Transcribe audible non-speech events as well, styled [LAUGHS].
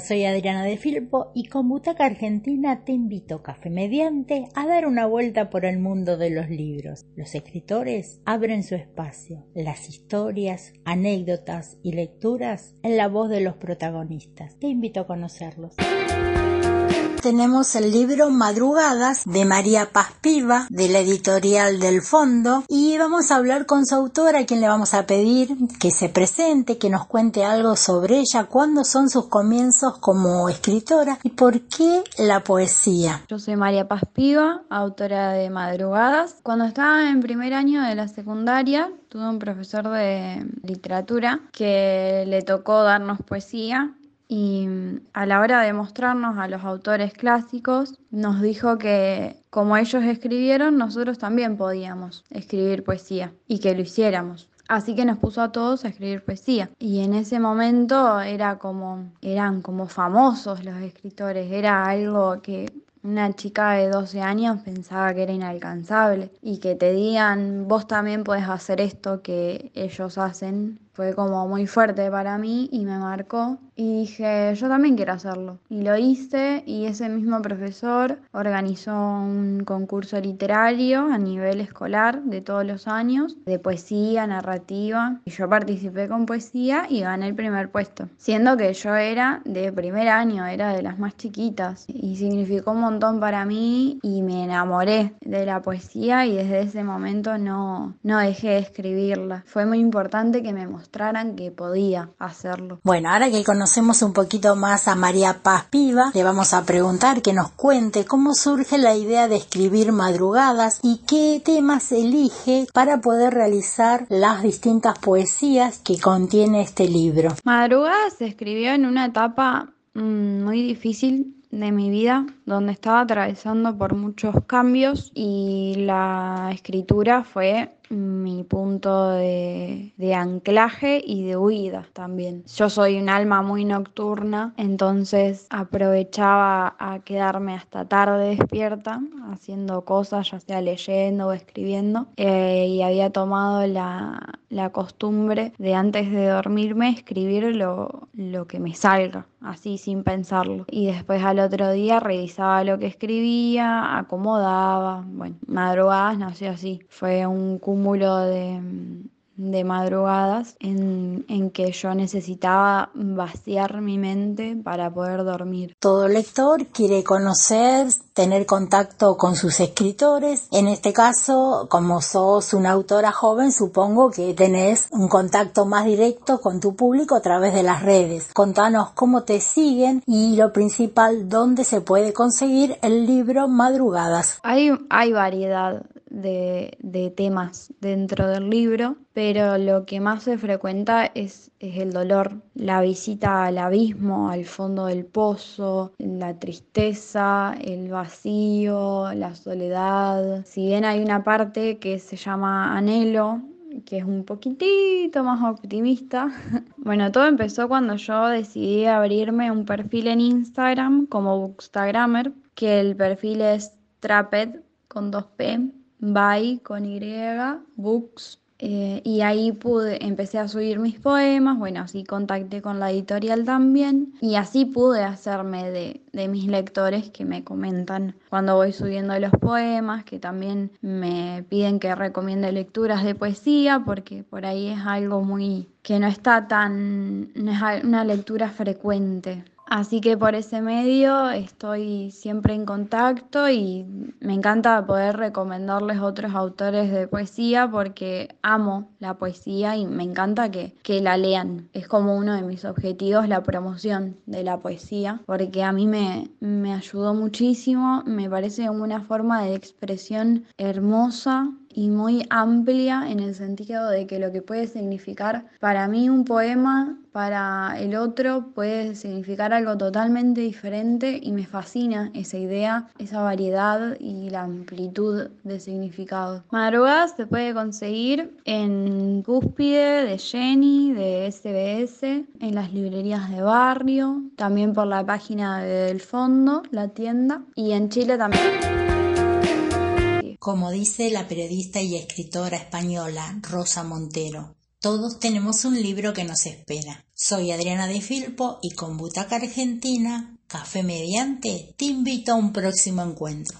soy Adriana de Filpo y con Butaca Argentina te invito, café mediante, a dar una vuelta por el mundo de los libros. Los escritores abren su espacio, las historias, anécdotas y lecturas en la voz de los protagonistas. Te invito a conocerlos tenemos el libro Madrugadas de María Paz Piva, de la editorial del Fondo, y vamos a hablar con su autora, a quien le vamos a pedir que se presente, que nos cuente algo sobre ella, cuándo son sus comienzos como escritora y por qué la poesía. Yo soy María Paz Piva, autora de Madrugadas. Cuando estaba en primer año de la secundaria, tuve un profesor de literatura que le tocó darnos poesía y mm, a la hora de mostrarnos a los autores clásicos, nos dijo que como ellos escribieron, nosotros también podíamos escribir poesía y que lo hiciéramos. Así que nos puso a todos a escribir poesía. Y en ese momento era como, eran como famosos los escritores, era algo que una chica de 12 años pensaba que era inalcanzable y que te digan vos también puedes hacer esto que ellos hacen fue como muy fuerte para mí y me marcó. Y dije yo también quiero hacerlo y lo hice y ese mismo profesor organizó un concurso literario a nivel escolar de todos los años de poesía, narrativa. Y yo participé con poesía y gané el primer puesto. Siendo que yo era de primer año, era de las más chiquitas. Y significó un montón para mí y me enamoré de la poesía y desde ese momento no, no dejé de escribirla. Fue muy importante que me que podía hacerlo. Bueno, ahora que conocemos un poquito más a María Paz Piva, le vamos a preguntar que nos cuente cómo surge la idea de escribir madrugadas y qué temas elige para poder realizar las distintas poesías que contiene este libro. Madrugadas se escribió en una etapa mm, muy difícil de mi vida donde estaba atravesando por muchos cambios y la escritura fue mi punto de, anclaje y de huida también. Yo soy un alma muy nocturna, entonces aprovechaba a quedarme hasta tarde despierta haciendo cosas, ya sea leyendo o escribiendo, eh, y había tomado la, costumbre de antes de dormirme escribir lo, lo que me salga, así sin pensarlo. Y después al otro día lo que escribía, acomodaba, bueno, madrugadas nació así. Fue un cúmulo de, de madrugadas en, en, que yo necesitaba vaciar mi mente para poder dormir. Todo lector quiere conocer, tener contacto con sus escritores. En este caso, como sos una autora joven, supongo que tenés un contacto más directo con tu público a través de las redes. Contanos cómo te siguen y lo principal, dónde se puede conseguir el libro Madrugadas. Hay, hay variedad de, temas dentro del libro, pero lo que más se frecuenta es, es el dolor, la visita al abismo, al fondo del pozo, la tristeza, el vacío, la soledad. Si bien hay una parte que se llama anhelo, que es un poquitito más optimista. [LAUGHS] Bueno, todo empezó cuando yo decidí abrirme un perfil en Instagram como Bookstagrammer, que el perfil es Traped con 2P by con Y, books. Eh, y ahí pude, empecé a subir mis poemas, bueno, así contacté con la editorial también y así pude hacerme de, de mis lectores que me comentan cuando voy subiendo los poemas, que también me piden que recomiende lecturas de poesía, porque por ahí es algo muy que no está tan, no es una lectura frecuente. Así que por ese medio estoy siempre en contacto y me encanta poder recomendarles otros autores de poesía porque amo la poesía y me encanta que, que, la lean. Es como uno de mis objetivos la promoción de la poesía porque a mí me, me ayudó muchísimo, me parece una forma de expresión hermosa y muy amplia en el sentido de que lo que puede significar para mí un poema, para el otro puede significar algo totalmente diferente y me fascina esa idea, esa variedad y la amplitud de significado. Madrugadas se puede conseguir en Cúspide, de Jenny, de SBS, en las librerías de barrio, también por la página del fondo, la tienda, y en Chile también como dice la periodista y escritora española Rosa Montero. Todos tenemos un libro que nos espera. Soy Adriana de Filpo y con Butaca Argentina, Café Mediante, te invito a un próximo encuentro.